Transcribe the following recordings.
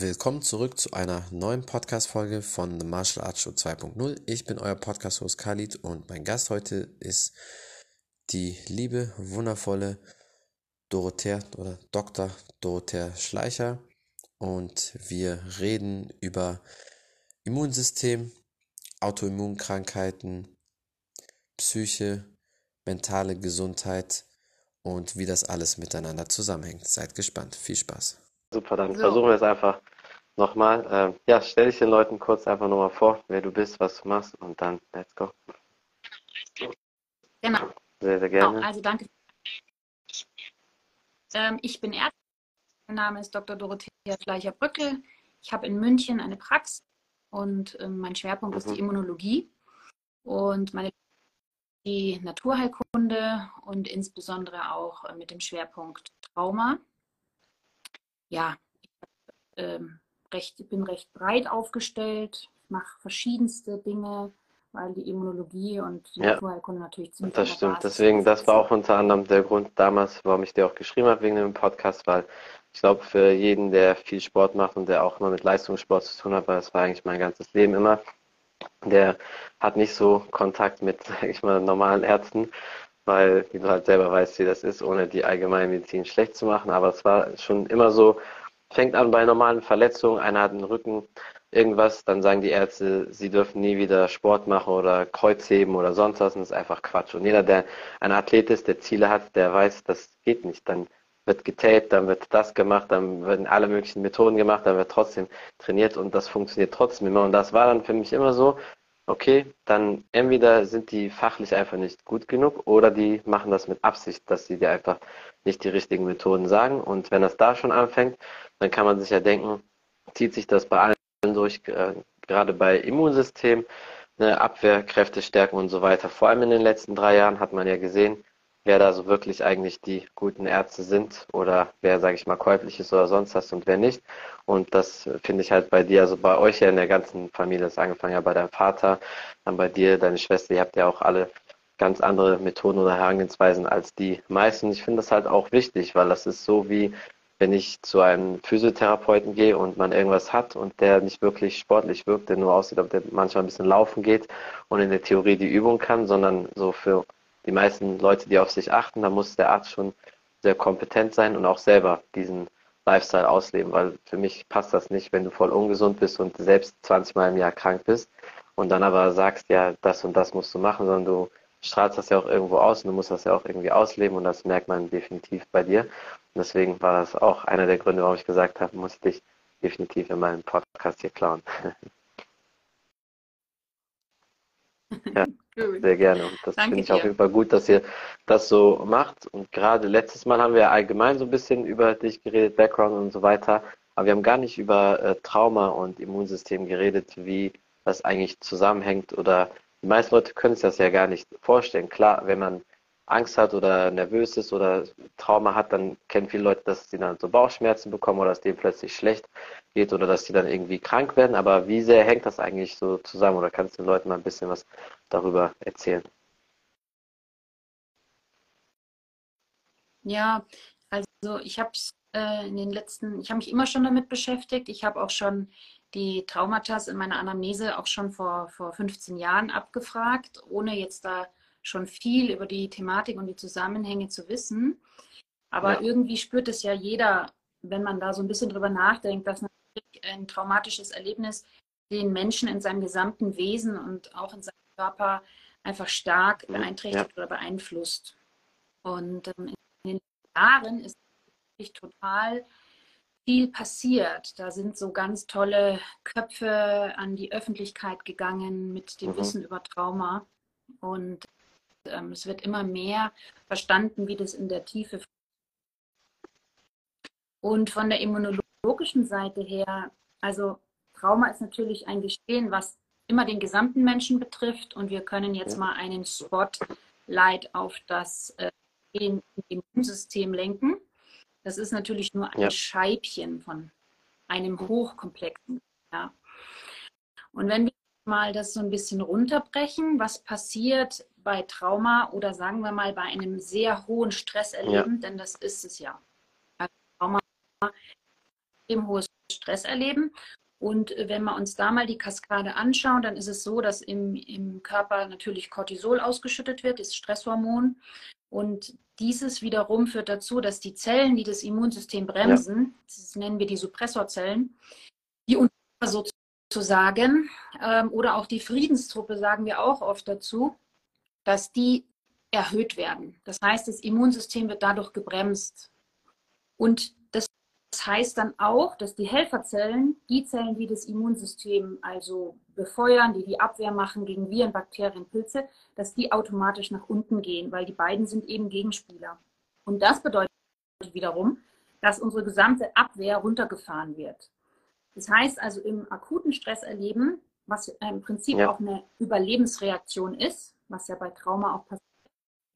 Willkommen zurück zu einer neuen Podcast-Folge von The Martial Arts Show 2.0. Ich bin euer Podcast-Host Khalid und mein Gast heute ist die liebe, wundervolle Dorothea oder Dr. Dorothea Schleicher und wir reden über Immunsystem, Autoimmunkrankheiten, Psyche, mentale Gesundheit und wie das alles miteinander zusammenhängt. Seid gespannt. Viel Spaß. Super, dann so. versuchen wir es einfach nochmal. Ähm, ja, stell dich den Leuten kurz einfach nochmal vor, wer du bist, was du machst und dann let's go. Genau. Sehr, sehr gerne. Genau, also danke. Ähm, ich bin Ärztin. Mein Name ist Dr. Dorothea Schleicher-Brückel. Ich habe in München eine Praxis und ähm, mein Schwerpunkt mhm. ist die mhm. Immunologie und meine die Naturheilkunde und insbesondere auch äh, mit dem Schwerpunkt Trauma. Ja, ich ähm, recht, bin recht breit aufgestellt, mache verschiedenste Dinge, weil die Immunologie und die ja, Naturheilkunde natürlich ziemlich Das stimmt, deswegen, das war auch unter anderem der Grund damals, warum ich dir auch geschrieben habe wegen dem Podcast, weil ich glaube, für jeden, der viel Sport macht und der auch immer mit Leistungssport zu tun hat, weil das war eigentlich mein ganzes Leben immer, der hat nicht so Kontakt mit, sag ich mal, normalen Ärzten, weil, wie du halt selber weißt, wie das ist, ohne die Allgemeinmedizin schlecht zu machen. Aber es war schon immer so, fängt an bei normalen Verletzungen, einer hat einen Rücken, irgendwas, dann sagen die Ärzte, sie dürfen nie wieder Sport machen oder Kreuzheben oder sonst was. Und das ist einfach Quatsch. Und jeder, der ein Athlet ist, der Ziele hat, der weiß, das geht nicht. Dann wird getaped, dann wird das gemacht, dann werden alle möglichen Methoden gemacht, dann wird trotzdem trainiert und das funktioniert trotzdem immer. Und das war dann für mich immer so, okay, dann entweder sind die fachlich einfach nicht gut genug oder die machen das mit Absicht, dass sie dir einfach nicht die richtigen Methoden sagen. Und wenn das da schon anfängt, dann kann man sich ja denken, zieht sich das bei allen durch, äh, gerade bei Immunsystem, ne, Abwehrkräfte stärken und so weiter. Vor allem in den letzten drei Jahren hat man ja gesehen, wer da so wirklich eigentlich die guten Ärzte sind oder wer, sage ich mal, käuflich ist oder sonst was und wer nicht. Und das finde ich halt bei dir, also bei euch ja in der ganzen Familie, das angefangen ja bei deinem Vater, dann bei dir, deine Schwester, ihr habt ja auch alle ganz andere Methoden oder Herangehensweisen als die meisten. Ich finde das halt auch wichtig, weil das ist so wie wenn ich zu einem Physiotherapeuten gehe und man irgendwas hat und der nicht wirklich sportlich wirkt, der nur aussieht, ob der manchmal ein bisschen laufen geht und in der Theorie die Übung kann, sondern so für die meisten Leute, die auf sich achten, da muss der Arzt schon sehr kompetent sein und auch selber diesen Lifestyle ausleben, weil für mich passt das nicht, wenn du voll ungesund bist und selbst 20 Mal im Jahr krank bist und dann aber sagst, ja, das und das musst du machen, sondern du strahlst das ja auch irgendwo aus und du musst das ja auch irgendwie ausleben und das merkt man definitiv bei dir. Und deswegen war das auch einer der Gründe, warum ich gesagt habe, muss ich dich definitiv in meinem Podcast hier klauen. ja. Sehr gerne. Und das finde ich auf jeden Fall gut, dass ihr das so macht. Und gerade letztes Mal haben wir allgemein so ein bisschen über dich geredet, Background und so weiter. Aber wir haben gar nicht über äh, Trauma und Immunsystem geredet, wie das eigentlich zusammenhängt. Oder die meisten Leute können sich das ja gar nicht vorstellen. Klar, wenn man Angst hat oder nervös ist oder Trauma hat, dann kennen viele Leute, dass sie dann so Bauchschmerzen bekommen oder dass denen plötzlich schlecht geht oder dass sie dann irgendwie krank werden. Aber wie sehr hängt das eigentlich so zusammen? Oder kannst du den Leuten mal ein bisschen was darüber erzählen? Ja, also ich habe äh, in den letzten, ich habe mich immer schon damit beschäftigt. Ich habe auch schon die Traumata in meiner Anamnese auch schon vor, vor 15 Jahren abgefragt, ohne jetzt da schon viel über die Thematik und die Zusammenhänge zu wissen. Aber ja. irgendwie spürt es ja jeder, wenn man da so ein bisschen drüber nachdenkt, dass natürlich ein traumatisches Erlebnis den Menschen in seinem gesamten Wesen und auch in seinem Körper einfach stark beeinträchtigt ja. oder beeinflusst. Und ähm, in den Jahren ist wirklich total viel passiert. Da sind so ganz tolle Köpfe an die Öffentlichkeit gegangen mit dem mhm. Wissen über Trauma. Und ähm, es wird immer mehr verstanden, wie das in der Tiefe. Und von der immunologischen Seite her, also Trauma ist natürlich ein Geschehen, was immer den gesamten Menschen betrifft. Und wir können jetzt mal einen Spotlight auf das äh, Immunsystem lenken. Das ist natürlich nur ein ja. Scheibchen von einem hochkomplexen. Ja. Und wenn wir mal das so ein bisschen runterbrechen, was passiert bei Trauma oder sagen wir mal bei einem sehr hohen Stresserleben, ja. denn das ist es ja. Also Trauma, ein hohes Stress erleben. Und wenn wir uns da mal die Kaskade anschauen, dann ist es so, dass im, im Körper natürlich Cortisol ausgeschüttet wird, das Stresshormon. Und dieses wiederum führt dazu, dass die Zellen, die das Immunsystem bremsen, ja. das nennen wir die Suppressorzellen, die sozusagen, ähm, oder auch die Friedenstruppe sagen wir auch oft dazu, dass die erhöht werden. Das heißt, das Immunsystem wird dadurch gebremst. Und das heißt dann auch, dass die Helferzellen, die Zellen, die das Immunsystem also befeuern, die die Abwehr machen gegen Viren, Bakterien, Pilze, dass die automatisch nach unten gehen, weil die beiden sind eben Gegenspieler. Und das bedeutet wiederum, dass unsere gesamte Abwehr runtergefahren wird. Das heißt also im akuten Stress erleben, was im Prinzip ja. auch eine Überlebensreaktion ist, was ja bei Trauma auch passiert,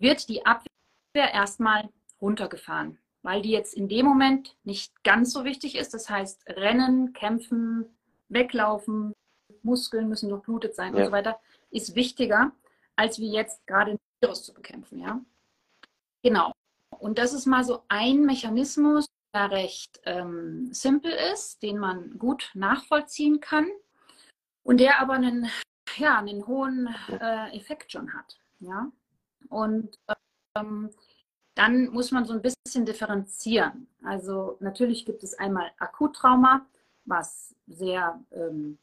wird die Abwehr erstmal runtergefahren, weil die jetzt in dem Moment nicht ganz so wichtig ist. Das heißt, rennen, kämpfen, weglaufen, Muskeln müssen durchblutet sein ja. und so weiter, ist wichtiger, als wie jetzt gerade ein Virus zu bekämpfen. Ja? Genau. Und das ist mal so ein Mechanismus, der recht ähm, simpel ist, den man gut nachvollziehen kann und der aber einen, ja, einen hohen äh, Effekt schon hat. Ja? Und ähm, dann muss man so ein bisschen differenzieren. Also natürlich gibt es einmal Akuttrauma, was sehr ähm,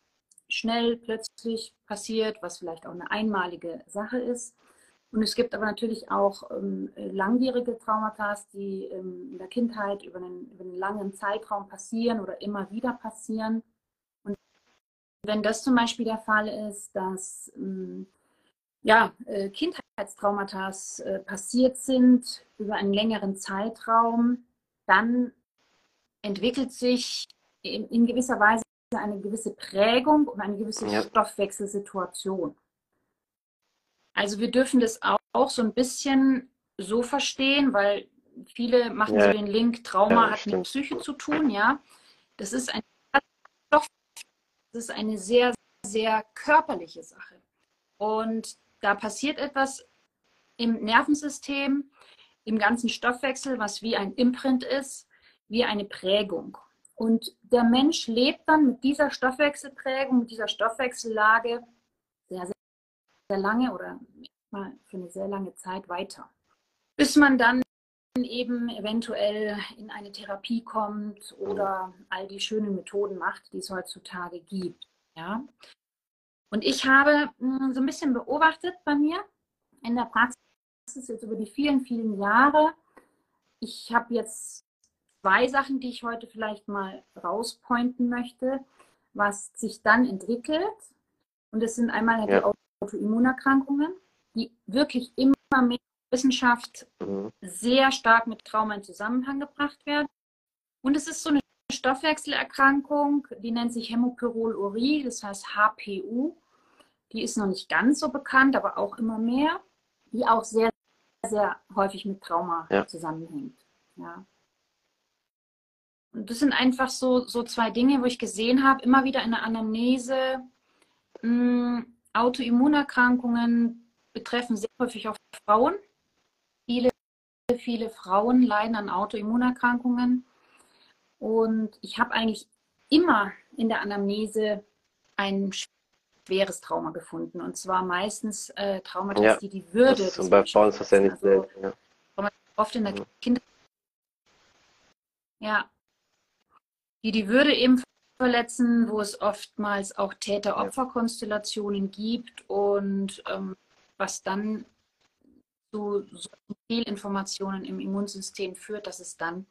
schnell plötzlich passiert, was vielleicht auch eine einmalige Sache ist. Und es gibt aber natürlich auch ähm, langwierige Traumata, die ähm, in der Kindheit über einen, über einen langen Zeitraum passieren oder immer wieder passieren. Und wenn das zum Beispiel der Fall ist, dass ähm, ja, äh, Kindheitstraumata äh, passiert sind über einen längeren Zeitraum, dann entwickelt sich in, in gewisser Weise eine gewisse Prägung und eine gewisse ja. Stoffwechselsituation. Also wir dürfen das auch, auch, so ein bisschen so verstehen, weil viele machen ja. so den Link, Trauma ja, hat stimmt. mit Psyche zu tun, ja. Das ist ein Stoff, das ist eine sehr, sehr körperliche Sache. Und da passiert etwas im Nervensystem, im ganzen Stoffwechsel, was wie ein Imprint ist, wie eine Prägung. Und der Mensch lebt dann mit dieser Stoffwechselprägung, mit dieser Stoffwechsellage sehr, sehr, sehr lange oder für eine sehr lange Zeit weiter. Bis man dann eben eventuell in eine Therapie kommt oder all die schönen Methoden macht, die es heutzutage gibt. Ja? Und ich habe hm, so ein bisschen beobachtet bei mir in der Praxis jetzt über die vielen, vielen Jahre. Ich habe jetzt zwei Sachen, die ich heute vielleicht mal rauspointen möchte, was sich dann entwickelt. Und das sind einmal ja. die Autoimmunerkrankungen, die wirklich immer mehr Wissenschaft mhm. sehr stark mit Trauma in Zusammenhang gebracht werden. Und es ist so eine Stoffwechselerkrankung, die nennt sich Hämopyrolurie, das heißt HPU. Die ist noch nicht ganz so bekannt, aber auch immer mehr, die auch sehr, sehr häufig mit Trauma ja. zusammenhängt. Ja. Und das sind einfach so, so zwei Dinge, wo ich gesehen habe, immer wieder in der Anamnese, mh, hm, Autoimmunerkrankungen betreffen sehr häufig auch Frauen. Viele, viele Frauen leiden an Autoimmunerkrankungen. Und ich habe eigentlich immer in der Anamnese ein schweres Trauma gefunden. Und zwar meistens äh, Traumata, ja, die die Würde. Das ist bei Frauen ist das ja nicht also, selten. Ja. Oft in der ja. Kindheit. Ja. Die die Würde eben verletzen, wo es oftmals auch Täter-Opfer-Konstellationen gibt und ähm, was dann zu so Fehlinformationen im Immunsystem führt, dass es dann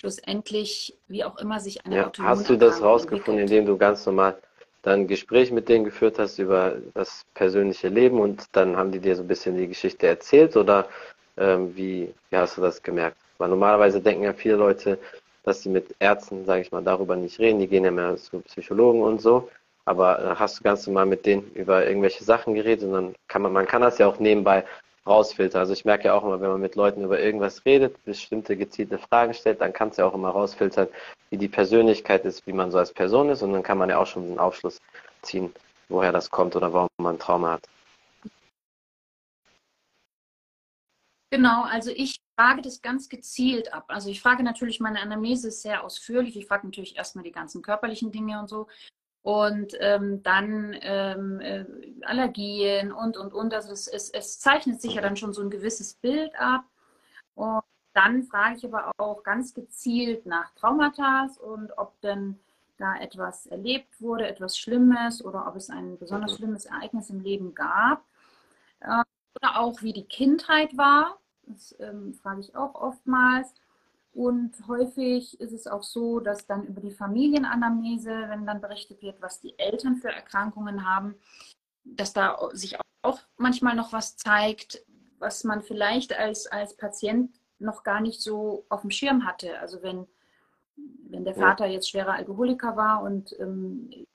schlussendlich, wie auch immer, sich eine ja, Hast du das rausgefunden, indem du ganz normal dann ein Gespräch mit denen geführt hast über das persönliche Leben und dann haben die dir so ein bisschen die Geschichte erzählt oder ähm, wie, wie hast du das gemerkt? Weil normalerweise denken ja viele Leute, dass sie mit Ärzten, sage ich mal, darüber nicht reden. Die gehen ja mehr zu Psychologen und so. Aber äh, hast du ganz normal mit denen über irgendwelche Sachen geredet und dann kann man, man kann das ja auch nebenbei rausfiltern. Also ich merke ja auch immer, wenn man mit Leuten über irgendwas redet, bestimmte gezielte Fragen stellt, dann kannst du ja auch immer rausfiltern, wie die Persönlichkeit ist, wie man so als Person ist und dann kann man ja auch schon einen Aufschluss ziehen, woher das kommt oder warum man Trauma hat. Genau, also ich frage das ganz gezielt ab. Also ich frage natürlich meine Anamnese sehr ausführlich. Ich frage natürlich erstmal die ganzen körperlichen Dinge und so. Und ähm, dann ähm, äh, Allergien und, und, und. Also es, es, es zeichnet sich ja dann schon so ein gewisses Bild ab. Und dann frage ich aber auch ganz gezielt nach Traumata und ob denn da etwas erlebt wurde, etwas Schlimmes oder ob es ein besonders schlimmes Ereignis im Leben gab. Äh, oder auch wie die Kindheit war. Das ähm, frage ich auch oftmals. Und häufig ist es auch so, dass dann über die Familienanamnese, wenn dann berichtet wird, was die Eltern für Erkrankungen haben, dass da sich auch manchmal noch was zeigt, was man vielleicht als, als Patient noch gar nicht so auf dem Schirm hatte. Also wenn, wenn der Vater jetzt schwerer Alkoholiker war und ähm,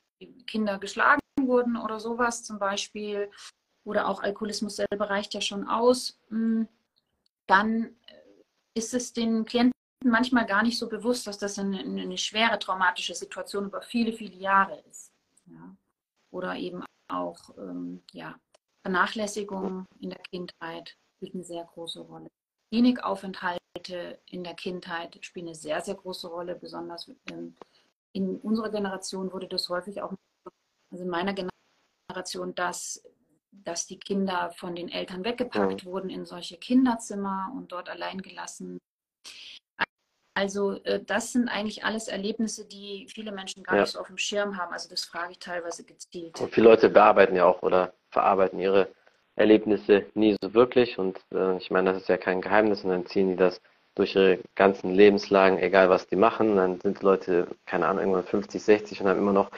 Kinder geschlagen wurden oder sowas zum Beispiel, oder auch Alkoholismus selber reicht ja schon aus, hm, dann ist es den Klienten manchmal gar nicht so bewusst, dass das eine, eine schwere traumatische Situation über viele, viele Jahre ist. Ja. Oder eben auch ähm, ja, Vernachlässigung in der Kindheit spielt eine sehr große Rolle. Klinikaufenthalte in der Kindheit spielen eine sehr, sehr große Rolle. Besonders ähm, in unserer Generation wurde das häufig auch, also in meiner Generation, dass dass die Kinder von den Eltern weggepackt ja. wurden in solche Kinderzimmer und dort allein gelassen. Also äh, das sind eigentlich alles Erlebnisse, die viele Menschen gar ja. nicht so auf dem Schirm haben. Also das frage ich teilweise gezielt. Und viele Leute bearbeiten ja auch oder verarbeiten ihre Erlebnisse nie so wirklich. Und äh, ich meine, das ist ja kein Geheimnis. Und dann ziehen die das durch ihre ganzen Lebenslagen, egal was die machen. Dann sind Leute, keine Ahnung, irgendwann 50, 60 und haben immer noch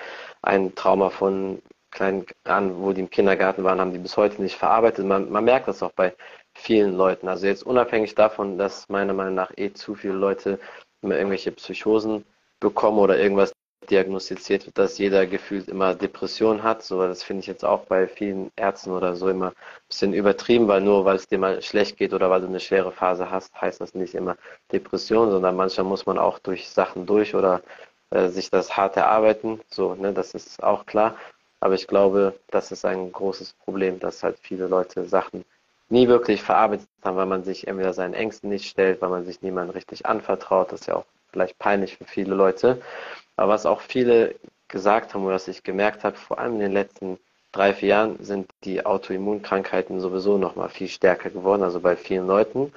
ein Trauma von kleinen an, wo die im Kindergarten waren, haben die bis heute nicht verarbeitet. Man, man merkt das auch bei vielen Leuten. Also jetzt unabhängig davon, dass meiner Meinung nach eh zu viele Leute immer irgendwelche Psychosen bekommen oder irgendwas diagnostiziert wird, dass jeder gefühlt immer Depression hat. So, das finde ich jetzt auch bei vielen Ärzten oder so immer ein bisschen übertrieben, weil nur weil es dir mal schlecht geht oder weil du eine schwere Phase hast, heißt das nicht immer Depression, sondern manchmal muss man auch durch Sachen durch oder äh, sich das hart erarbeiten. So, ne, das ist auch klar. Aber ich glaube, das ist ein großes Problem, dass halt viele Leute Sachen nie wirklich verarbeitet haben, weil man sich entweder seinen Ängsten nicht stellt, weil man sich niemandem richtig anvertraut. Das ist ja auch vielleicht peinlich für viele Leute. Aber was auch viele gesagt haben oder was ich gemerkt habe, vor allem in den letzten drei, vier Jahren sind die Autoimmunkrankheiten sowieso nochmal viel stärker geworden, also bei vielen Leuten.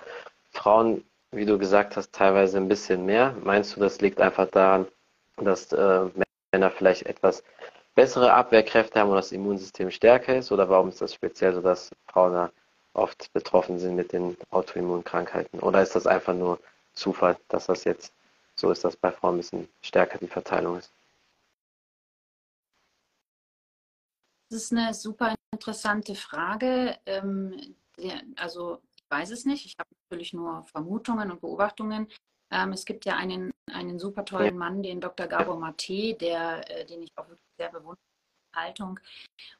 Frauen, wie du gesagt hast, teilweise ein bisschen mehr. Meinst du, das liegt einfach daran, dass äh, Männer vielleicht etwas bessere Abwehrkräfte haben und das Immunsystem stärker ist? Oder warum ist das speziell so, dass Frauen da oft betroffen sind mit den Autoimmunkrankheiten? Oder ist das einfach nur Zufall, dass das jetzt so ist, dass bei Frauen ein bisschen stärker die Verteilung ist? Das ist eine super interessante Frage. Ähm, also ich weiß es nicht. Ich habe natürlich nur Vermutungen und Beobachtungen. Ähm, es gibt ja einen, einen super tollen Mann, den Dr. Gabor Mate, der, äh, den ich auch wirklich sehr bewundere. Haltung.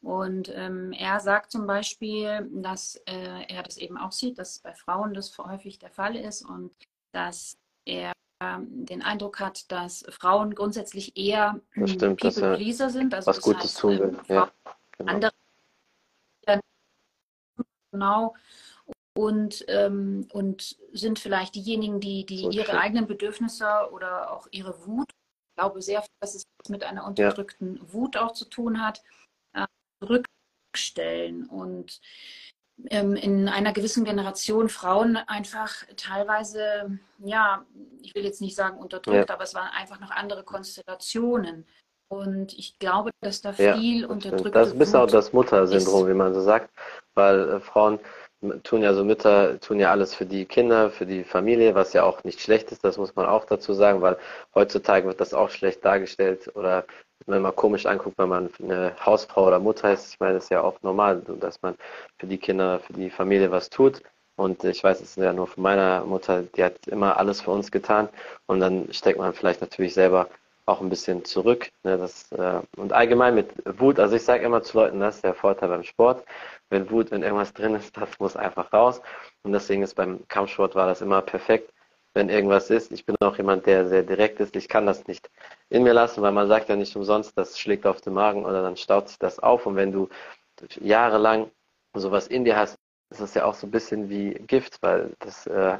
Und ähm, er sagt zum Beispiel, dass äh, er das eben auch sieht, dass bei Frauen das häufig der Fall ist und dass er ähm, den Eindruck hat, dass Frauen grundsätzlich eher People-Pleaser sind. Also was Gutes heißt, tun will. Ähm, ja, genau. Andere genau und, ähm, und sind vielleicht diejenigen, die, die so ihre schön. eigenen Bedürfnisse oder auch ihre Wut, glaube sehr, dass es mit einer unterdrückten ja. Wut auch zu tun hat, äh, zurückstellen und ähm, in einer gewissen Generation Frauen einfach teilweise, ja, ich will jetzt nicht sagen unterdrückt, ja. aber es waren einfach noch andere Konstellationen. Und ich glaube, dass da viel ja, unterdrückt Das ist auch das Muttersyndrom, wie man so sagt, weil äh, Frauen tun ja so Mütter, tun ja alles für die Kinder, für die Familie, was ja auch nicht schlecht ist, das muss man auch dazu sagen, weil heutzutage wird das auch schlecht dargestellt oder wenn man komisch anguckt, wenn man eine Hausfrau oder Mutter ist, ich meine, das ist ja auch normal, dass man für die Kinder, für die Familie was tut. Und ich weiß es ja nur von meiner Mutter, die hat immer alles für uns getan. Und dann steckt man vielleicht natürlich selber auch ein bisschen zurück. Ne, das, äh, und allgemein mit Wut, also ich sage immer zu Leuten, das ist der Vorteil beim Sport. Wenn Wut, wenn irgendwas drin ist, das muss einfach raus. Und deswegen ist beim Kampfsport war das immer perfekt, wenn irgendwas ist. Ich bin auch jemand, der sehr direkt ist. Ich kann das nicht in mir lassen, weil man sagt ja nicht umsonst, das schlägt auf den Magen oder dann staut sich das auf. Und wenn du jahrelang sowas in dir hast, ist es ja auch so ein bisschen wie Gift, weil das äh,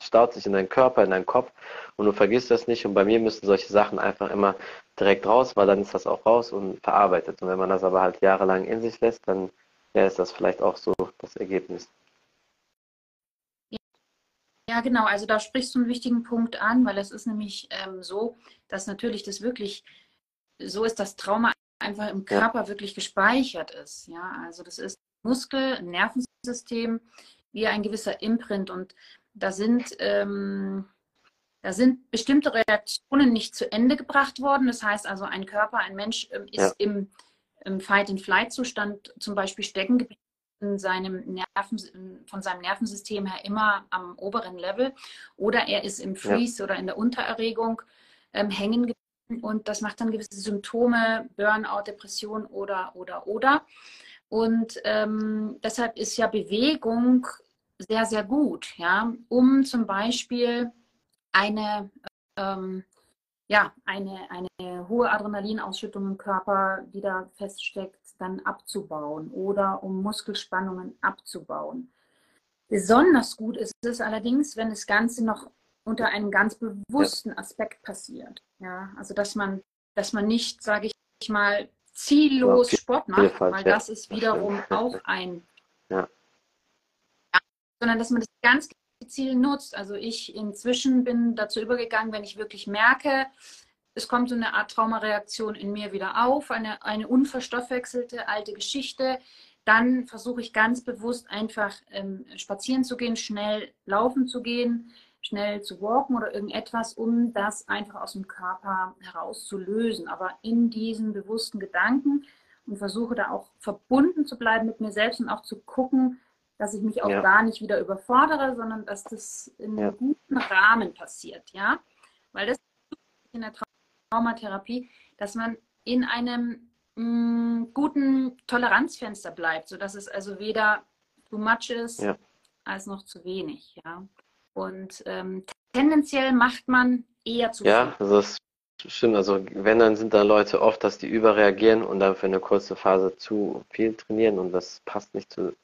staut sich in deinen Körper, in deinen Kopf und du vergisst das nicht. Und bei mir müssen solche Sachen einfach immer direkt raus, weil dann ist das auch raus und verarbeitet. Und wenn man das aber halt jahrelang in sich lässt, dann ja, ist das vielleicht auch so das Ergebnis. Ja, genau. Also da sprichst du einen wichtigen Punkt an, weil es ist nämlich ähm, so, dass natürlich das wirklich so ist, dass Trauma einfach im Körper ja. wirklich gespeichert ist. Ja, also das ist Muskel, Nervensystem, wie ein gewisser Imprint und da sind ähm, da sind bestimmte Reaktionen nicht zu Ende gebracht worden. Das heißt also, ein Körper, ein Mensch ähm, ist ja. im, im Fight-and-Flight-Zustand zum Beispiel stecken geblieben in seinem Nerven, von seinem Nervensystem her immer am oberen Level oder er ist im Freeze ja. oder in der Untererregung ähm, hängen geblieben und das macht dann gewisse Symptome, Burnout, Depression oder, oder, oder. Und ähm, deshalb ist ja Bewegung sehr, sehr gut, ja, um zum Beispiel eine, ähm, ja, eine, eine hohe Adrenalinausschüttung im Körper, die da feststeckt, dann abzubauen oder um Muskelspannungen abzubauen. Besonders gut ist es allerdings, wenn das Ganze noch unter einem ganz bewussten Aspekt passiert. Ja, also dass man, dass man nicht, sage ich mal, ziellos ja, Sport macht, weil das ist wiederum auch ein, ja. sondern dass man das ganz gezielt nutzt. Also ich inzwischen bin dazu übergegangen, wenn ich wirklich merke, es kommt so eine Art Traumareaktion in mir wieder auf, eine, eine unverstoffwechselte alte Geschichte. Dann versuche ich ganz bewusst einfach ähm, spazieren zu gehen, schnell laufen zu gehen, schnell zu walken oder irgendetwas, um das einfach aus dem Körper herauszulösen. Aber in diesen bewussten Gedanken und versuche da auch verbunden zu bleiben mit mir selbst und auch zu gucken, dass ich mich auch ja. da nicht wieder überfordere, sondern dass das in einem ja. guten Rahmen passiert, ja. Weil das in der Traumatherapie, dass man in einem mh, mm, guten Toleranzfenster bleibt, sodass es also weder too much ist ja. als noch zu wenig. Ja? Und ähm, tendenziell macht man eher zu ja, viel. Ja, also das stimmt. Also wenn, dann sind da Leute oft, dass die überreagieren und dann für eine kurze Phase zu viel trainieren und das passt nicht zu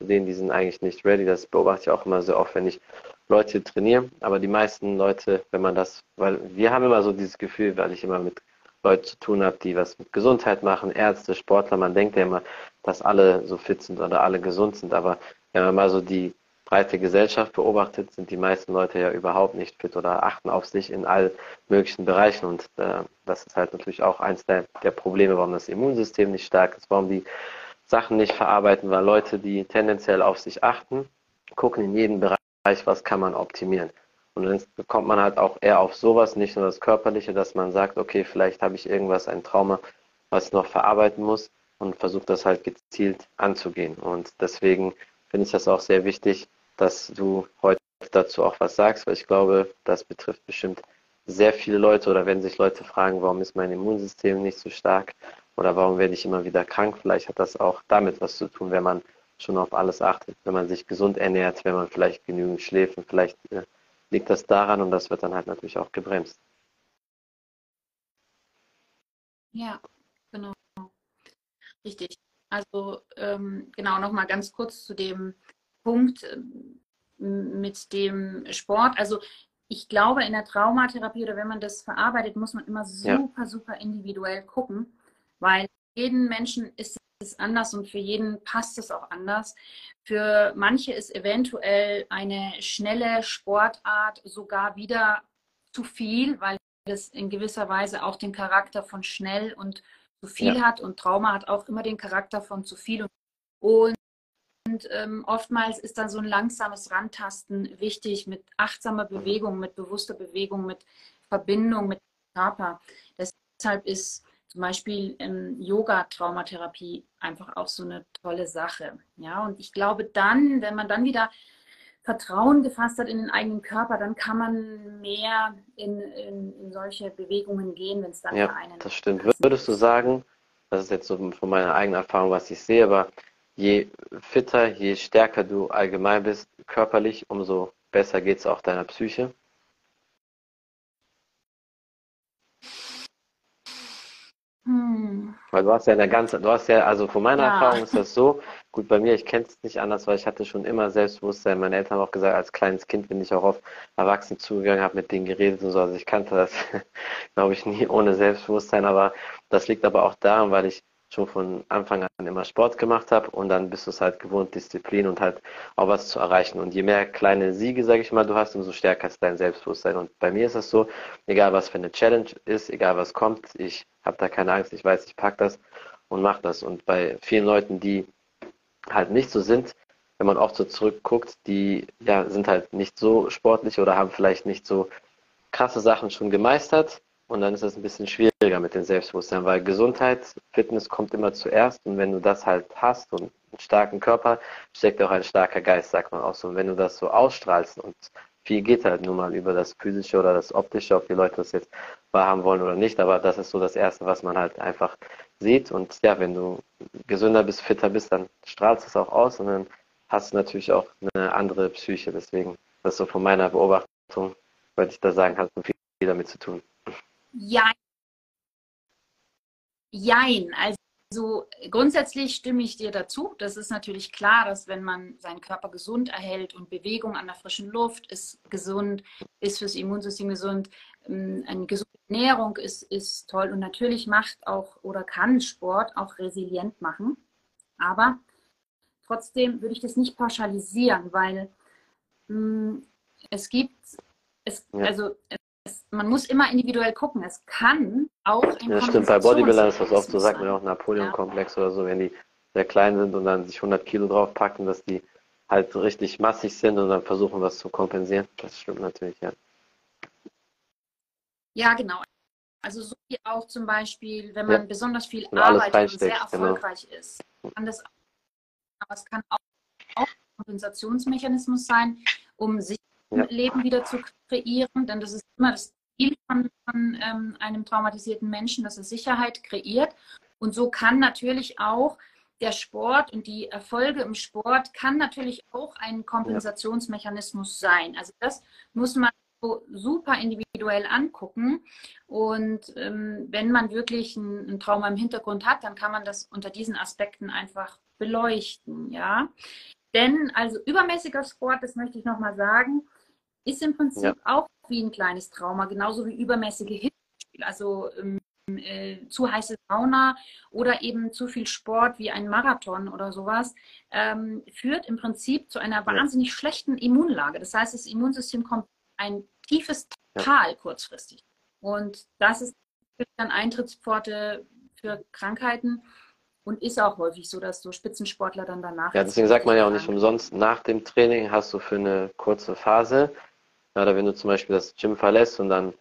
denen, die sind eigentlich nicht ready. Das beobachte ich auch immer sehr oft, wenn ich Leute trainiere. Aber die meisten Leute, wenn man das, weil wir haben immer so dieses Gefühl, weil ich immer mit Leuten zu tun habe, die was mit Gesundheit machen, Ärzte, Sportler, man denkt ja immer, dass alle so fit sind oder alle gesund sind. Aber wenn man mal so die breite Gesellschaft beobachtet, sind die meisten Leute ja überhaupt nicht fit oder achten auf sich in all möglichen Bereichen. Und äh, das ist halt natürlich auch eins der, der Probleme, warum das Immunsystem nicht stark ist, warum die Sachen nicht verarbeiten, weil Leute, die tendenziell auf sich achten, gucken in jedem Bereich, was kann man optimieren. Und dann kommt man halt auch eher auf sowas, nicht nur das Körperliche, dass man sagt, okay, vielleicht habe ich irgendwas, ein Trauma, was ich noch verarbeiten muss und versucht das halt gezielt anzugehen. Und deswegen finde ich das auch sehr wichtig, dass du heute dazu auch was sagst, weil ich glaube, das betrifft bestimmt sehr viele Leute oder wenn sich Leute fragen, warum ist mein Immunsystem nicht so stark oder warum werde ich immer wieder krank? Vielleicht hat das auch damit was zu tun, wenn man schon auf alles achtet, wenn man sich gesund ernährt, wenn man vielleicht genügend schläft und vielleicht äh, liegt das daran und das wird dann halt natürlich auch gebremst. Ja, genau. Richtig. Also ähm, genau nochmal ganz kurz zu dem Punkt ähm, mit dem Sport. Also ich glaube, in der Traumatherapie oder wenn man das verarbeitet, muss man immer super, ja. super individuell gucken weil jeden Menschen ist es anders und für jeden passt es auch anders. Für manche ist eventuell eine schnelle Sportart sogar wieder zu viel, weil es in gewisser Weise auch den Charakter von schnell und zu viel ja. hat und Trauma hat auch immer den Charakter von zu viel und, und ähm, oftmals ist dann so ein langsames Rantasten wichtig mit achtsamer Bewegung, mit bewusster Bewegung, mit Verbindung mit dem Körper. Deshalb ist zum Beispiel ähm, Yoga-Traumatherapie einfach auch so eine tolle Sache. Ja, und ich glaube dann, wenn man dann wieder Vertrauen gefasst hat in den eigenen Körper, dann kann man mehr in, in, in solche Bewegungen gehen, wenn es dann ja, einen. Das stimmt. Würdest du sagen, das ist jetzt so von meiner eigenen Erfahrung, was ich sehe, aber je fitter, je stärker du allgemein bist, körperlich, umso besser geht es auch deiner Psyche? Hm. Weil du hast ja eine ganze, du hast ja, also von meiner Ja. Erfahrung ist das so, gut, bei mir, ich kenne es nicht anders, weil ich hatte schon immer Selbstbewusstsein. Meine Eltern haben auch gesagt, als kleines Kind bin ich auch auf Erwachsene zugegangen, habe mit denen geredet und so. Also ich kannte das, glaube ich, nie ohne Selbstbewusstsein, aber das liegt aber auch daran, weil ich schon von Anfang an immer Sport gemacht habe und dann bist du es halt gewohnt, Disziplin und halt auch was zu erreichen. Und je mehr kleine Siege, sage ich mal, du hast, umso stärker ist dein Selbstbewusstsein. Und bei mir ist es so, egal was für eine Challenge ist, egal was kommt, ich habe da keine Angst, ich weiß, ich pack das und mach das. Und bei vielen Leuten, die halt nicht so sind, wenn man oft so zurückguckt, die ja sind halt nicht so sportlich oder haben vielleicht nicht so krasse Sachen schon gemeistert und dann ist es ein bisschen schwieriger mit dem Selbstbewusstsein, weil Gesundheit, Fitness kommt immer zuerst. Und wenn du das halt hast und einen starken Körper, steckt auch ein starker Geist, sagt man auch so. Und wenn du das so ausstrahlst und viel geht halt nun mal über das Physische oder das Optische, ob die Leute das jetzt wahrhaben wollen oder nicht, aber das ist so das Erste, was man halt einfach sieht. Und ja, wenn du gesünder bist, fitter bist, dann strahlst du es auch aus. Und dann hast du natürlich auch eine andere Psyche, deswegen, das ist so von meiner Beobachtung, würde ich da sagen, hat viel damit zu tun. Jein. Jein. Also grundsätzlich stimme ich dir dazu. Das ist natürlich klar, dass wenn man seinen Körper gesund erhält und Bewegung an der frischen Luft ist gesund, ist fürs Immunsystem gesund, ähm, eine gesunde Ernährung ist, ist toll und natürlich macht auch oder kann Sport auch resilient machen. Aber trotzdem würde ich das nicht pauschalisieren, weil mh, es gibt, es, also es, man muss immer individuell gucken. Es kann auch ein Ja, stimmt, bei Bodybuildern ist das oft so, sagt man ja auch Napoleon-Komplex oder so, wenn die sehr klein sind und dann sich 100 Kilo draufpacken, dass die halt richtig massig sind und dann versuchen, was zu kompensieren. Das stimmt natürlich, ja. Ja, genau. Also so wie auch zum Beispiel, wenn man Ja. besonders viel Und arbeitet und sehr genau. erfolgreich ist, kann das auch, aber es kann auch, auch ein Kompensationsmechanismus sein, um sich Ja. ein Leben wieder zu kreieren, denn das ist immer das Ziel von, von ähm, einem traumatisierten Menschen, dass er Sicherheit kreiert. Und so kann natürlich auch der Sport und die Erfolge im Sport kann natürlich auch ein Kompensationsmechanismus sein. Also das muss man so super individuell angucken. Und ähm, wenn man wirklich ein, ein, Trauma im Hintergrund hat, dann kann man das unter diesen Aspekten einfach beleuchten, ja. Denn also übermäßiger Sport, das möchte ich nochmal sagen, ist im Prinzip ja. auch wie ein kleines Trauma, genauso wie übermäßige Hitzespiel. Also ähm, äh, zu heiße Sauna oder eben zu viel Sport wie ein Marathon oder sowas, ähm, führt im Prinzip zu einer wahnsinnig schlechten Immunlage. Das heißt, das Immunsystem kommt ein tiefes Tal kurzfristig. Und das ist dann Eintrittspforte für Krankheiten und ist auch häufig so, dass so Spitzensportler dann danach. Ja, deswegen sagt man ja auch nicht umsonst, nach dem Training hast du für eine kurze Phase, oder wenn du zum Beispiel das Gym verlässt und dann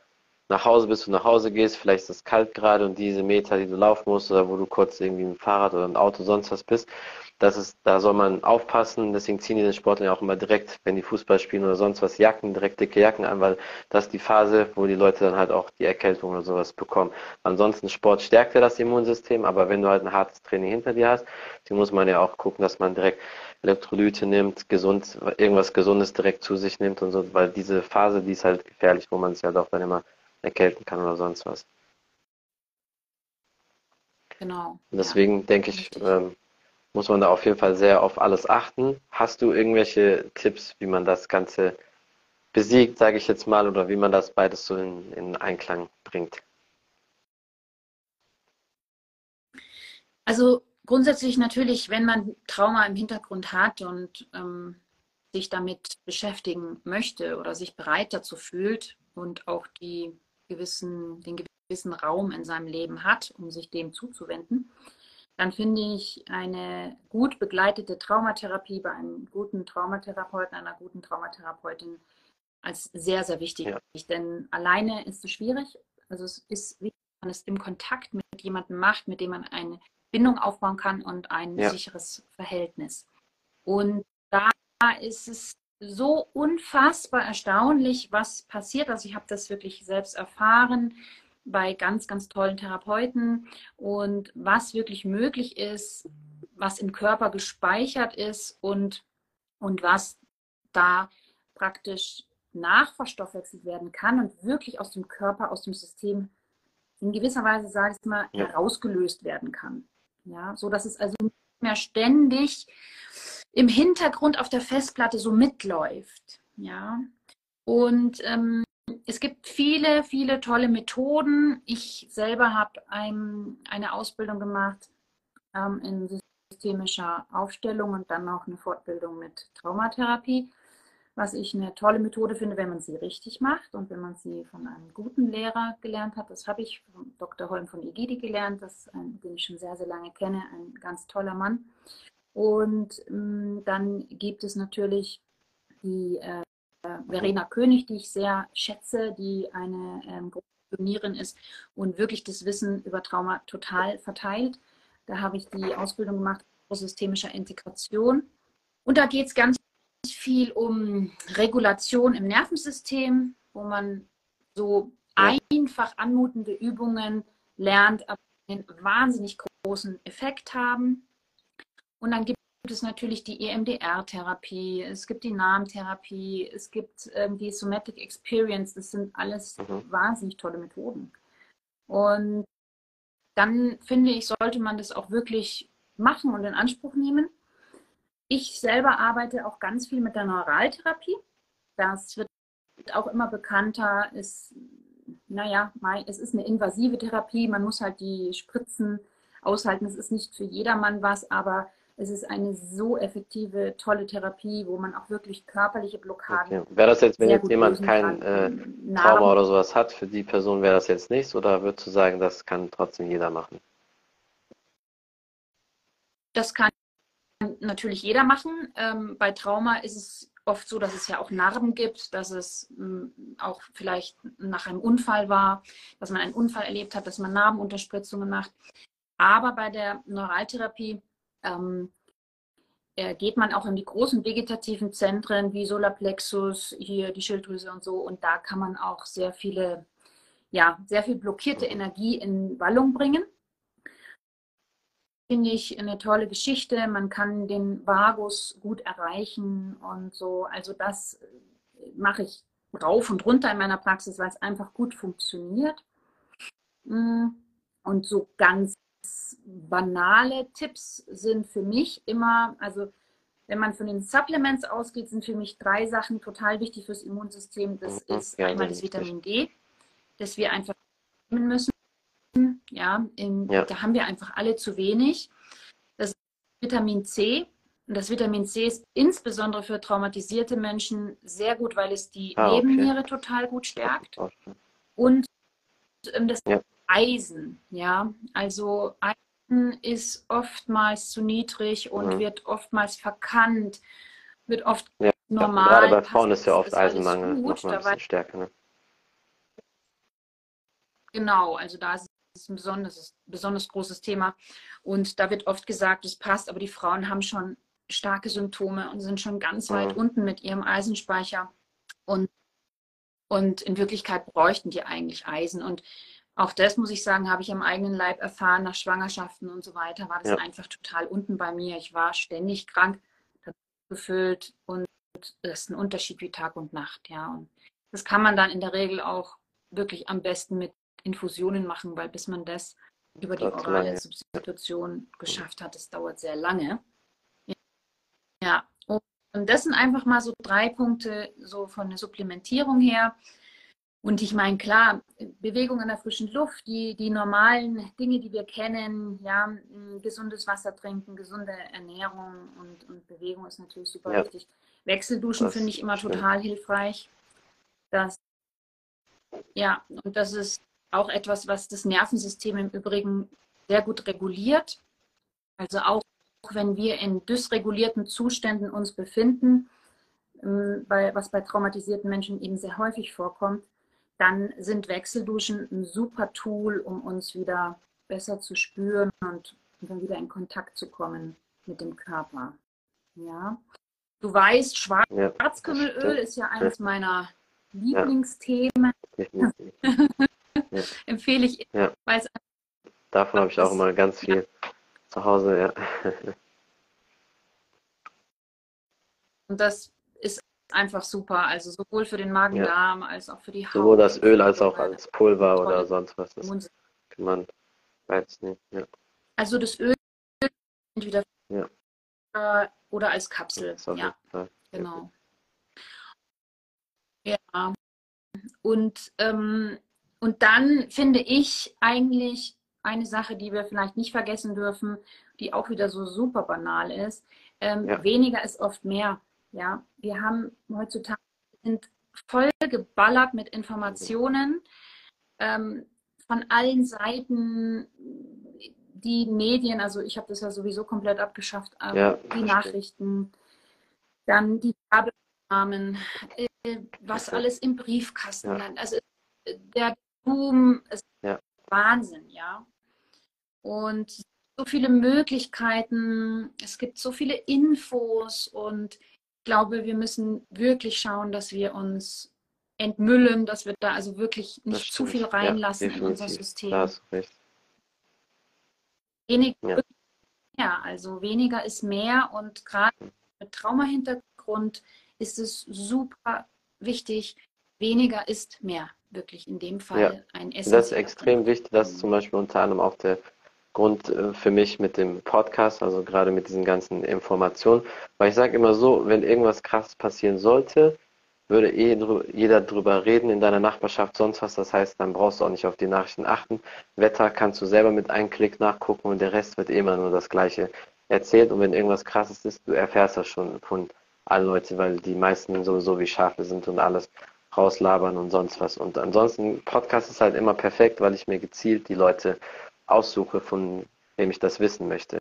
nach Hause bist, du nach Hause gehst, vielleicht ist es kalt gerade und diese Meter, die du laufen musst, oder wo du kurz irgendwie im Fahrrad oder im Auto sonst was bist, das ist, da soll man aufpassen, deswegen ziehen die den Sportler ja auch immer direkt, wenn die Fußball spielen oder sonst was, Jacken, direkt dicke Jacken an, weil das ist die Phase, wo die Leute dann halt auch die Erkältung oder sowas bekommen. Ansonsten Sport stärkt ja das Immunsystem, aber wenn du halt ein hartes Training hinter dir hast, dann muss man ja auch gucken, dass man direkt Elektrolyte nimmt, gesund, irgendwas Gesundes direkt zu sich nimmt und so, weil diese Phase, die ist halt gefährlich, wo man sich halt auch dann immer erkälten kann oder sonst was. Genau. Und deswegen ja, denke ich, ähm, muss man da auf jeden Fall sehr auf alles achten. Hast du irgendwelche Tipps, wie man das Ganze besiegt, sage ich jetzt mal, oder wie man das beides so in, in Einklang bringt? Also grundsätzlich natürlich, wenn man Trauma im Hintergrund hat und ähm, sich damit beschäftigen möchte oder sich bereit dazu fühlt und auch die gewissen, den gewissen Raum in seinem Leben hat, um sich dem zuzuwenden, dann finde ich eine gut begleitete Traumatherapie bei einem guten Traumatherapeuten, einer guten Traumatherapeutin als sehr, sehr wichtig. Ja. Denn alleine ist es schwierig. Also es ist wichtig, dass man es im Kontakt mit jemandem macht, mit dem man eine Bindung aufbauen kann und ein ja. sicheres Verhältnis. Und da ist es so unfassbar erstaunlich, was passiert. Also ich habe das wirklich selbst erfahren bei ganz, ganz tollen Therapeuten und was wirklich möglich ist, was im Körper gespeichert ist und, und was da praktisch nachverstoffwechselt werden kann und wirklich aus dem Körper, aus dem System in gewisser Weise, sage ich mal, ja. herausgelöst werden kann. Ja, so dass es also nicht mehr ständig im Hintergrund auf der Festplatte so mitläuft. Ja, und ähm, es gibt viele, viele tolle Methoden. Ich selber habe ein, eine Ausbildung gemacht ähm, in systemischer Aufstellung und dann noch eine Fortbildung mit Traumatherapie, was ich eine tolle Methode finde, wenn man sie richtig macht und wenn man sie von einem guten Lehrer gelernt hat. Das habe ich von Dr. Holm von Egidi gelernt, das, den ich schon sehr, sehr lange kenne, ein ganz toller Mann. Und ähm, dann gibt es natürlich die äh, Verena König, die ich sehr schätze, die eine ähm, Pionierin ist und wirklich das Wissen über Trauma total verteilt. Da habe ich die Ausbildung gemacht systemischer Integration. Und da geht es ganz viel um Regulation im Nervensystem, wo man so einfach anmutende Übungen lernt, aber einen wahnsinnig großen Effekt haben. Und dann gibt es natürlich die EMDR-Therapie, es gibt die Namentherapie, es gibt ähm, die Somatic Experience. Das sind alles mhm. wahnsinnig tolle Methoden. Und dann finde ich, sollte man das auch wirklich machen und in Anspruch nehmen. Ich selber arbeite auch ganz viel mit der Neuraltherapie. Das wird auch immer bekannter. Ist, naja, es ist eine invasive Therapie. Man muss halt die Spritzen aushalten. Es ist nicht für jedermann was, aber es ist eine so effektive, tolle Therapie, wo man auch wirklich körperliche Blockaden. Okay. Wäre das jetzt, wenn jetzt jemand kein äh, Trauma oder sowas hat, für die Person wäre das jetzt nichts oder würdest du sagen, das kann trotzdem jeder machen? Das kann natürlich jeder machen. Ähm, bei Trauma ist es oft so, dass es ja auch Narben gibt, dass es mh, hm, auch vielleicht nach einem Unfall war, dass man einen Unfall erlebt hat, dass man Narbenunterspritzungen macht. Aber bei der Neuraltherapie ähm, äh, geht man auch in die großen vegetativen Zentren wie Solarplexus, hier die Schilddrüse und so. Und da kann man auch sehr viele, ja, sehr viel blockierte Energie in Wallung bringen. Finde ich eine tolle Geschichte. Man kann den Vagus gut erreichen und so. Also das mache ich rauf und runter in meiner Praxis, weil es einfach gut funktioniert. Mm, und so ganz banale Tipps sind für mich immer, also wenn man von den Supplements ausgeht, sind für mich drei Sachen total wichtig fürs Immunsystem. Das mhm, ist ja, einmal das Vitamin D, das wir einfach nehmen müssen. Ja, in, ja, da haben wir einfach alle zu wenig. Das Vitamin C. Und das Vitamin C ist insbesondere für traumatisierte Menschen sehr gut, weil es die ah, Nebenniere okay. total gut stärkt. Und ähm, das ja. Eisen, ja, also Eisen ist oftmals zu niedrig und mhm. wird oftmals verkannt, wird oft ja, normal. Gerade bei Frauen ist ja oft Eisenmangel noch mal stärker. Ne? Genau, also da ist es ein besonders, besonders großes Thema und da wird oft gesagt, es passt, aber die Frauen haben schon starke Symptome und sind schon ganz mhm. weit unten mit ihrem Eisenspeicher und und in Wirklichkeit bräuchten die eigentlich Eisen. Und auch das muss ich sagen, habe ich am eigenen Leib erfahren, nach Schwangerschaften und so weiter, war das ja. einfach total unten bei mir. Ich war ständig krank, gefüllt und das ist ein Unterschied wie Tag und Nacht, ja. Und das kann man dann in der Regel auch wirklich am besten mit Infusionen machen, weil bis man das über die orale Substitution geschafft hat, das dauert sehr lange. Ja, und das sind einfach mal so drei Punkte so von der Supplementierung her. Und ich meine, klar, Bewegung in der frischen Luft, die, die normalen Dinge, die wir kennen, ja, gesundes Wasser trinken, gesunde Ernährung und, und Bewegung ist natürlich super ja. wichtig. Wechselduschen finde ich immer total hilfreich. Das, ja, und das ist auch etwas, was das Nervensystem im Übrigen sehr gut reguliert. Also auch wenn wir in dysregulierten Zuständen uns befinden, ähm, was bei traumatisierten Menschen eben sehr häufig vorkommt, dann sind Wechselduschen ein super Tool, um uns wieder besser zu spüren und dann wieder in Kontakt zu kommen mit dem Körper. Ja. Du weißt, Schwarzkümmelöl ja, ist ja eines meiner Lieblingsthemen. Ja. Empfehle ich. Ja. Davon habe ich auch immer ganz viel zu Hause, ja. Und das einfach super. Also sowohl für den Magen-Darm ja. als auch für die Haut. Sowohl das Öl als auch als Pulver oder sonst was. Ist. sollte man beides nehmen. Ja. Also das Öl entweder ja. oder als Kapsel. Ja, genau. Ja. Und, ähm, und dann finde ich eigentlich eine Sache, die wir vielleicht nicht vergessen dürfen, die auch wieder so super banal ist. Ähm, ja. Weniger ist oft mehr. Ja, wir haben heutzutage sind voll geballert mit Informationen ähm, von allen Seiten. Die Medien, also ich habe das ja sowieso komplett abgeschafft, ähm, ja, die Nachrichten, dann die Werbnamen, äh, was alles im Briefkasten ja. landet. Also der Boom ist ja. Wahnsinn, ja. Und so viele Möglichkeiten, es gibt so viele Infos und glaube, wir müssen wirklich schauen, dass wir uns entmüllen, dass wir da also wirklich nicht zu viel reinlassen ja, in unser System. Wenig, ja. ja, also weniger ist mehr und gerade mit Traumahintergrund ist es super wichtig, weniger ist mehr, wirklich in dem Fall ja. ein Essen. Das ist extrem wichtig, das ist zum Beispiel unter anderem auch der Grund äh, für mich mit dem Podcast, also gerade mit diesen ganzen Informationen. Weil ich sage immer so, wenn irgendwas krasses passieren sollte, würde eh jeder drüber reden in deiner Nachbarschaft, sonst was. Das heißt, dann brauchst du auch nicht auf die Nachrichten achten. Wetter kannst du selber mit einem Klick nachgucken und der Rest wird immer nur das Gleiche erzählt. Und wenn irgendwas krasses ist, du erfährst das schon von allen Leuten, weil die meisten sowieso wie Schafe sind und alles rauslabern und sonst was. Und ansonsten, Podcast ist halt immer perfekt, weil ich mir gezielt die Leute aussuche, von wem ich das wissen möchte.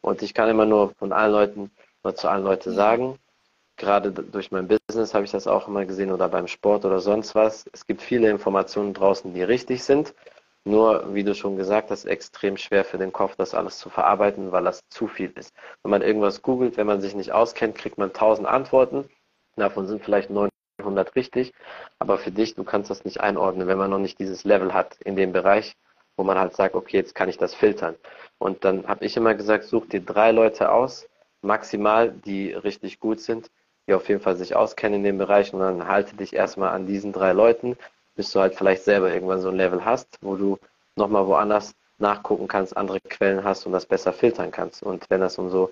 Und ich kann immer nur von allen Leuten, nur zu allen Leuten sagen, gerade durch mein Business habe ich das auch immer gesehen oder beim Sport oder sonst was. Es gibt viele Informationen draußen, die richtig sind. Nur, wie du schon gesagt hast, extrem schwer für den Kopf, das alles zu verarbeiten, weil das zu viel ist. Wenn man irgendwas googelt, wenn man sich nicht auskennt, kriegt man tausend Antworten. Davon sind vielleicht 900 richtig. Aber für dich, du kannst das nicht einordnen, wenn man noch nicht dieses Level hat in dem Bereich, wo man halt sagt, okay, jetzt kann ich das filtern. Und dann habe ich immer gesagt, such dir drei Leute aus, maximal, die richtig gut sind, die auf jeden Fall sich auskennen in dem Bereich und dann halte dich erstmal an diesen drei Leuten, bis du halt vielleicht selber irgendwann so ein Level hast, wo du nochmal woanders nachgucken kannst, andere Quellen hast und das besser filtern kannst. Und wenn es um so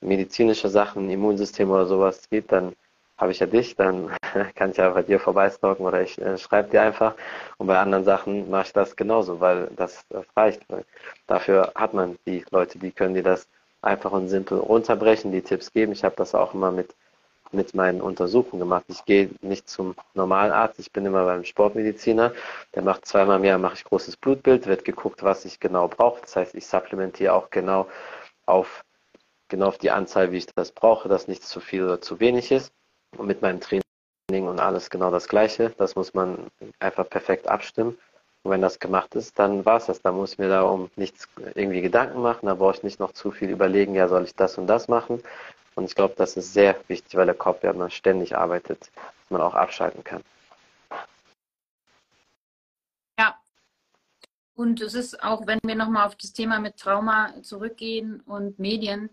medizinische Sachen, Immunsystem oder sowas geht, dann habe ich ja dich, dann kann ich ja bei dir vorbeistalken oder ich äh, schreibe dir einfach. Und bei anderen Sachen mache ich das genauso, weil das, das reicht. Dafür hat man die Leute, die können dir das einfach und simpel runterbrechen, die Tipps geben. Ich habe das auch immer mit, mit meinen Untersuchungen gemacht. Ich gehe nicht zum normalen Arzt, ich bin immer beim Sportmediziner. Der macht zweimal im Jahr mache ich großes Blutbild, wird geguckt, was ich genau brauche. Das heißt, ich supplementiere auch genau auf genau auf die Anzahl, wie ich das brauche, dass nichts zu viel oder zu wenig ist. Und mit meinem Training und alles genau das Gleiche. Das muss man einfach perfekt abstimmen. Und wenn das gemacht ist, dann war es das. Da muss ich mir darum nichts irgendwie Gedanken machen. Da brauche ich nicht noch zu viel überlegen, ja, soll ich das und das machen. Und ich glaube, das ist sehr wichtig, weil der Kopf ja immer ständig arbeitet, dass man auch abschalten kann. Ja. Und es ist auch, wenn wir nochmal auf das Thema mit Trauma zurückgehen und Medien,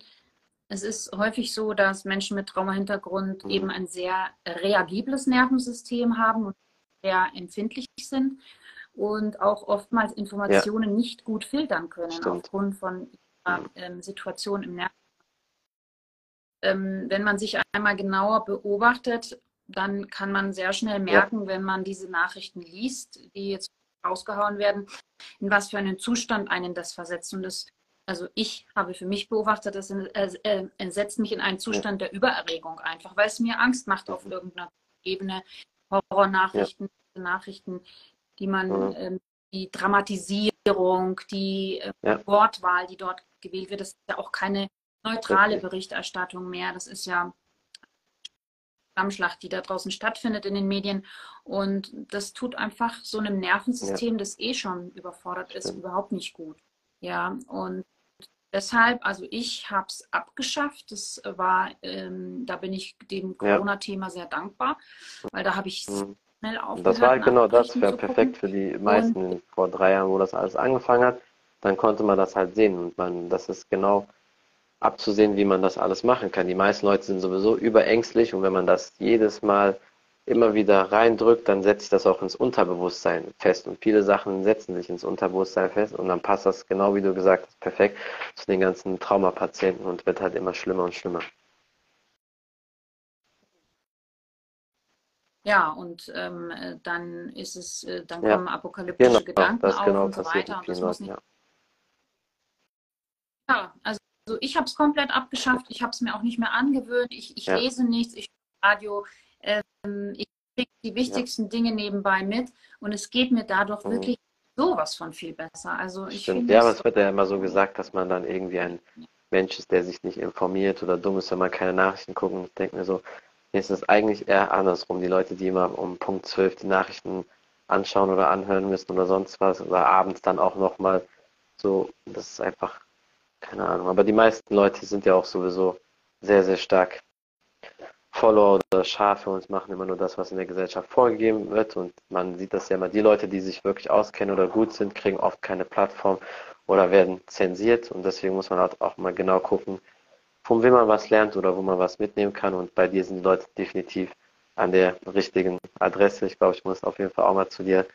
es ist häufig so, dass Menschen mit Traumahintergrund mhm. eben ein sehr reagibles Nervensystem haben und sehr empfindlich sind und auch oftmals Informationen ja. nicht gut filtern können Stimmt. aufgrund von ähm, Situationen im Nerven. Ähm, wenn man sich einmal genauer beobachtet, dann kann man sehr schnell merken, ja. wenn man diese Nachrichten liest, die jetzt rausgehauen werden, in was für einen Zustand einen das versetzt. Und das also ich habe für mich beobachtet, das äh, entsetzt mich in einen Zustand der Übererregung einfach, weil es mir Angst macht auf irgendeiner Ebene. Horrornachrichten, ja. Nachrichten, die man, ja. ähm, die Dramatisierung, die äh, ja. Wortwahl, die dort gewählt wird, das ist ja auch keine neutrale Berichterstattung mehr. Das ist ja Schlammschlacht, die da draußen stattfindet in den Medien. Und das tut einfach so einem Nervensystem, das eh schon überfordert ist, überhaupt nicht gut. Ja, und Deshalb, also ich habe es abgeschafft. Das war, ähm, da bin ich dem Corona-Thema sehr dankbar, weil da habe ich mhm. schnell aufgehört. Das war genau das, wäre perfekt für die meisten und, vor drei Jahren, wo das alles angefangen hat. Dann konnte man das halt sehen und man, das ist genau abzusehen, wie man das alles machen kann. Die meisten Leute sind sowieso überängstlich und wenn man das jedes Mal immer wieder reindrückt, dann setzt sich das auch ins Unterbewusstsein fest. Und viele Sachen setzen sich ins Unterbewusstsein fest und dann passt das, genau wie du gesagt hast, perfekt zu den ganzen Traumapatienten und wird halt immer schlimmer und schlimmer. Ja, und ähm, äh, dann ist es, äh, dann ja. kommen apokalyptische genau, Gedanken auf genau und so weiter. Und das muss nicht... ja. ja, also ich habe es komplett abgeschafft. Ich habe es mir auch nicht mehr angewöhnt. Ich, ich ja. lese nichts, ich Radio. Ähm, ich kriege die wichtigsten ja. Dinge nebenbei mit und es geht mir dadurch mhm. wirklich sowas von viel besser. Also ich Stimmt. Ja, aber es wird ja immer so gesagt, dass man dann irgendwie ein Mensch ist, der sich nicht informiert oder dumm ist, wenn man keine Nachrichten guckt. Ich denke mir so, mir ist es eigentlich eher andersrum. Die Leute, die immer um Punkt 12 die Nachrichten anschauen oder anhören müssen oder sonst was oder abends dann auch nochmal so, das ist einfach, keine Ahnung. Aber die meisten Leute sind ja auch sowieso sehr, sehr stark Follower oder Schafe und machen immer nur das, was in der Gesellschaft vorgegeben wird. Und man sieht das ja immer, die Leute, die sich wirklich auskennen oder gut sind, kriegen oft keine Plattform oder werden zensiert. Und deswegen muss man halt auch mal genau gucken, von wem man was lernt oder wo man was mitnehmen kann. Und bei dir sind die Leute definitiv an der richtigen Adresse. Ich glaube, ich muss auf jeden Fall auch mal zu dir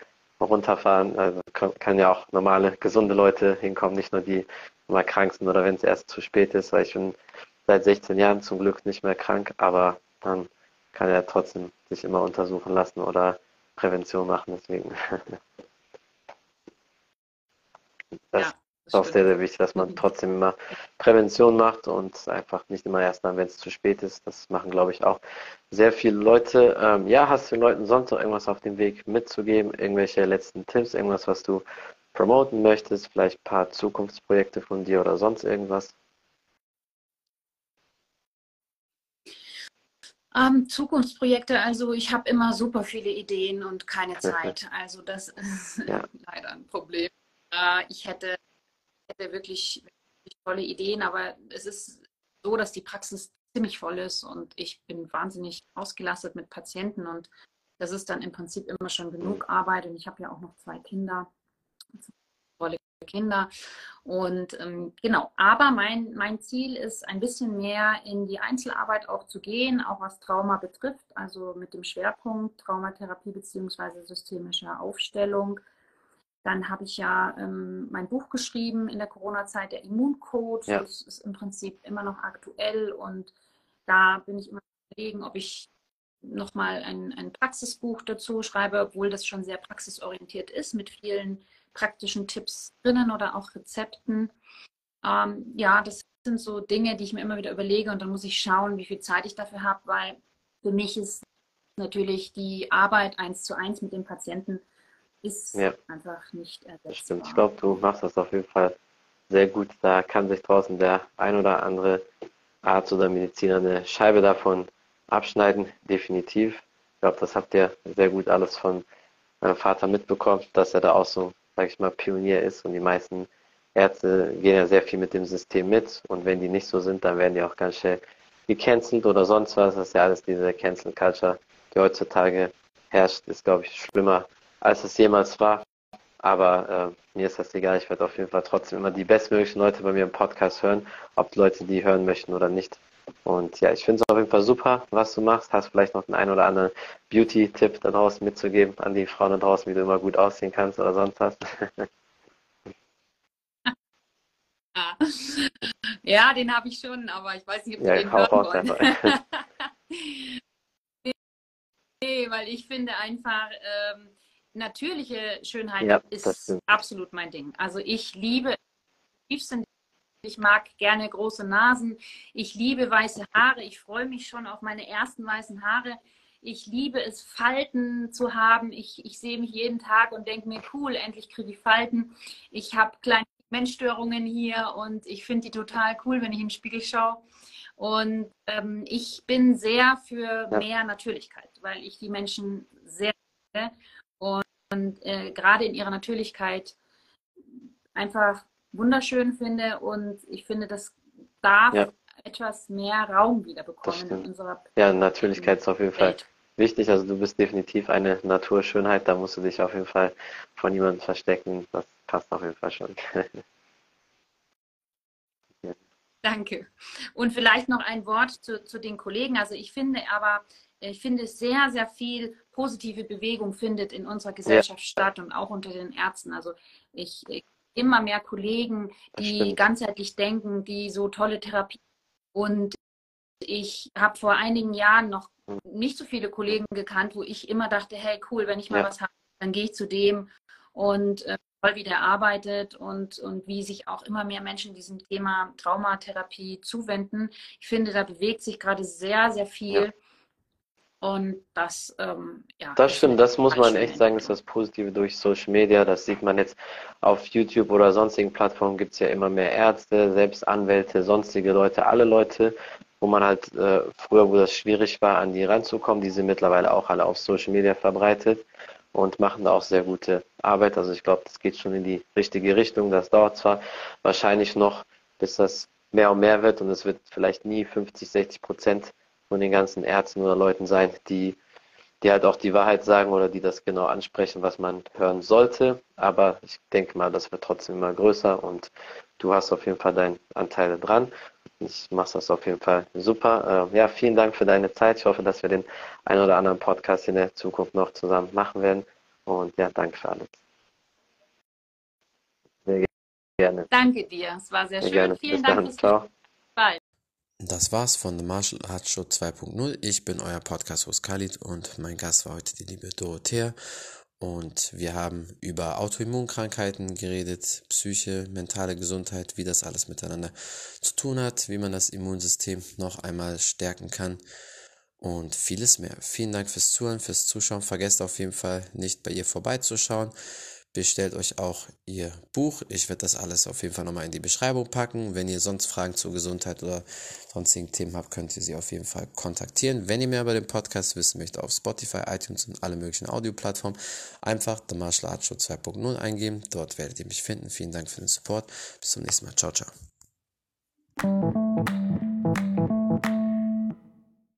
runterfahren. Also kann ja auch normale, gesunde Leute hinkommen, nicht nur die mal krank sind oder wenn es erst zu spät ist, weil ich bin seit 16 Jahren zum Glück nicht mehr krank, aber dann kann er trotzdem sich immer untersuchen lassen oder Prävention machen. Deswegen. das, ja ist auch sehr, sehr wichtig, dass man mhm. trotzdem immer Prävention macht und einfach nicht immer erst dann, wenn es zu spät ist. Das machen, glaube ich, auch sehr viele Leute. Ähm, ja, hast du den Leuten sonst noch irgendwas auf dem Weg mitzugeben? Irgendwelche letzten Tipps, irgendwas, was du promoten möchtest? Vielleicht ein paar Zukunftsprojekte von dir oder sonst irgendwas? Ähm, Zukunftsprojekte, also ich habe immer super viele Ideen und keine Zeit. Also das ist ja. leider ein Problem. Äh, ich hätte hätte wirklich, wirklich tolle Ideen, aber es ist so, dass die Praxis ziemlich voll ist und ich bin wahnsinnig ausgelastet mit Patienten und das ist dann im Prinzip immer schon genug Arbeit und ich habe ja auch noch zwei Kinder, tolle Kinder und ähm, genau, aber mein, mein Ziel ist ein bisschen mehr in die Einzelarbeit auch zu gehen, auch was Trauma betrifft, also mit dem Schwerpunkt Traumatherapie bzw. systemische Aufstellung dann habe ich ja ähm, mein Buch geschrieben in der Corona-Zeit, der Immuncode. Ja. Das ist im Prinzip immer noch aktuell und da bin ich immer überlegen, ob ich nochmal ein, ein Praxisbuch dazu schreibe, obwohl das schon sehr praxisorientiert ist, mit vielen praktischen Tipps drinnen oder auch Rezepten. Ähm, ja, das sind so Dinge, die ich mir immer wieder überlege und dann muss ich schauen, wie viel Zeit ich dafür habe, weil für mich ist natürlich die Arbeit eins zu eins mit dem Patienten ist ja. einfach nicht ersetzbar. Stimmt, ich glaube, du machst das auf jeden Fall sehr gut. Da kann sich draußen der ein oder andere Arzt oder Mediziner eine Scheibe davon abschneiden, definitiv. Ich glaube, das habt ihr sehr gut alles von meinem Vater mitbekommen, dass er da auch so, sag ich mal, Pionier ist und die meisten Ärzte gehen ja sehr viel mit dem System mit und wenn die nicht so sind, dann werden die auch ganz schnell gecancelt oder sonst was. Das ist ja alles diese Cancel Culture, die heutzutage herrscht, ist, glaube ich, schlimmer als es jemals war. Aber äh, mir ist das egal. Ich werde auf jeden Fall trotzdem immer die bestmöglichen Leute bei mir im Podcast hören, ob Leute die hören möchten oder nicht. Und ja, ich finde es auf jeden Fall super, was du machst. Hast vielleicht noch den einen oder anderen Beauty-Tipp da draußen mitzugeben an die Frauen da draußen, wie du immer gut aussehen kannst oder sonst was? ja, den habe ich schon, aber ich weiß nicht, ob ja, den hören wollen. nee, weil ich finde einfach, ähm, natürliche Schönheit ja, ist absolut mein Ding. Also ich liebe ich mag gerne große Nasen. Ich liebe weiße Haare. Ich freue mich schon auf meine ersten weißen Haare. Ich liebe es, Falten zu haben. Ich, ich sehe mich jeden Tag und denke mir, cool, endlich kriege ich Falten. Ich habe kleine Pigmentstörungen hier und ich finde die total cool, wenn ich in den Spiegel schaue. Und ähm, ich bin sehr für mehr Natürlichkeit, weil ich die Menschen sehr und äh, gerade in ihrer Natürlichkeit einfach wunderschön finde und ich finde, das darf ja. etwas mehr Raum wieder bekommen in unserer Ja, Natürlichkeit ist auf jeden Welt. Fall wichtig. Also du bist definitiv eine Naturschönheit, da musst du dich auf jeden Fall von niemandem verstecken. Das passt auf jeden Fall schon. Danke. Und vielleicht noch ein Wort zu, zu den Kollegen. Also ich finde aber, ich finde, sehr, sehr viel positive Bewegung findet in unserer Gesellschaft ja. statt und auch unter den Ärzten. Also ich, ich immer mehr Kollegen, die ganzheitlich denken, die so tolle Therapie und ich habe vor einigen Jahren noch nicht so viele Kollegen gekannt, wo ich immer dachte, hey cool, wenn ich mal ja. was habe, dann gehe ich zu dem und äh, wie der arbeitet und, und wie sich auch immer mehr Menschen diesem Thema Traumatherapie zuwenden. Ich finde, da bewegt sich gerade sehr, sehr viel. Ja. Und das, ähm, ja. Das stimmt, das muss man echt sagen, ist das Positive durch Social Media. Das sieht man jetzt auf YouTube oder sonstigen Plattformen gibt es ja immer mehr Ärzte, selbst Anwälte, sonstige Leute, alle Leute, wo man halt äh, früher, wo das schwierig war, an die ranzukommen, die sind mittlerweile auch alle auf Social Media verbreitet und machen da auch sehr gute Arbeit. Also ich glaube, das geht schon in die richtige Richtung. Das dauert zwar wahrscheinlich noch, bis das mehr und mehr wird und es wird vielleicht nie 50, 60 Prozent von den ganzen Ärzten oder Leuten sein, die, die halt auch die Wahrheit sagen oder die das genau ansprechen, was man hören sollte. Aber ich denke mal, das wird trotzdem immer größer und du hast auf jeden Fall deinen Anteil dran. Ich mache das auf jeden Fall super. Äh, ja, vielen Dank für deine Zeit. Ich hoffe, dass wir den einen oder anderen Podcast in der Zukunft noch zusammen machen werden. Und ja, danke für alles. Sehr gerne. Danke dir. Es war sehr, sehr schön. Gerne. Vielen Bis Dank dann. fürs Ciao. Das war's von The Martial Arts Show 2.0. Ich bin euer Podcast-Host Khalid und mein Gast war heute die liebe Dorothea. Und wir haben über Autoimmunkrankheiten geredet, Psyche, mentale Gesundheit, wie das alles miteinander zu tun hat, wie man das Immunsystem noch einmal stärken kann und vieles mehr. Vielen Dank fürs Zuhören, fürs Zuschauen. Vergesst auf jeden Fall nicht bei ihr vorbeizuschauen. Bestellt euch auch ihr Buch. Ich werde das alles auf jeden Fall nochmal in die Beschreibung packen. Wenn ihr sonst Fragen zur Gesundheit oder sonstigen Themen habt, könnt ihr sie auf jeden Fall kontaktieren. Wenn ihr mehr über den Podcast wissen möchtet, auf Spotify, iTunes und alle möglichen Audioplattformen, einfach The Martial Arts Show 2.0 eingeben. Dort werdet ihr mich finden. Vielen Dank für den Support. Bis zum nächsten Mal. Ciao, ciao.